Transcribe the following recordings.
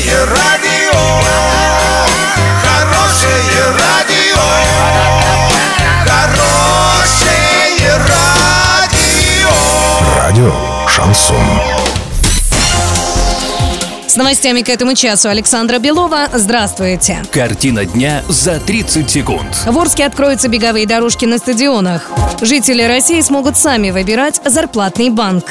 Хорошее радио, хорошее радио, хорошее радио. Радио Шансон. С новостями к этому часу Александра Белова. Здравствуйте. Картина дня за 30 секунд. В Орске откроются беговые дорожки на стадионах. Жители России смогут сами выбирать зарплатный банк.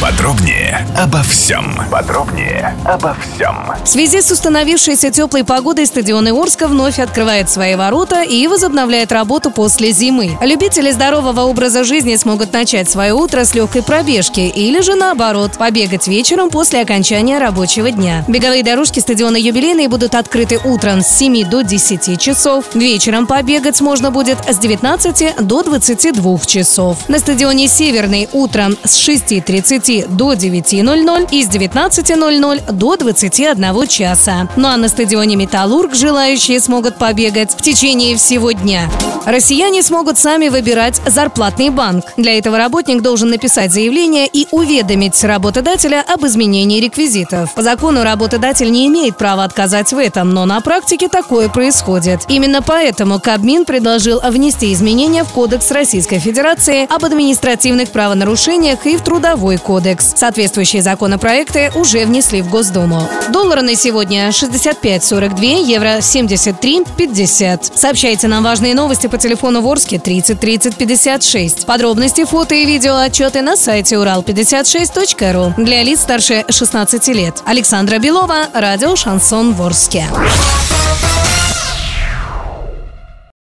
Подробнее обо всем. Подробнее обо всем. В связи с установившейся теплой погодой стадионы Орска вновь открывает свои ворота и возобновляет работу после зимы. Любители здорового образа жизни смогут начать свое утро с легкой пробежки или же наоборот, побегать вечером после окончания рабочего дня. Беговые дорожки стадиона юбилейные будут открыты утром с 7 до 10 часов. Вечером побегать можно будет с 19 до 22 часов. На стадионе Северный утром с 6.30 до 9.00 и с 19.00 до 21 часа. Ну а на стадионе «Металлург» желающие смогут побегать в течение всего дня. Россияне смогут сами выбирать зарплатный банк. Для этого работник должен написать заявление и уведомить работодателя об изменении реквизитов. По закону работодатель не имеет права отказать в этом, но на практике такое происходит. Именно поэтому Кабмин предложил внести изменения в Кодекс Российской Федерации об административных правонарушениях и в Трудовой кодекс. Соответствующие законопроекты уже внесли в Госдуму. Доллары на сегодня 65.42, евро 73.50. Сообщайте нам важные новости по телефону Ворске 30 30 56. Подробности, фото и видео отчеты на сайте урал56.ру для лиц старше 16 лет. Александра Белова, радио «Шансон Ворске».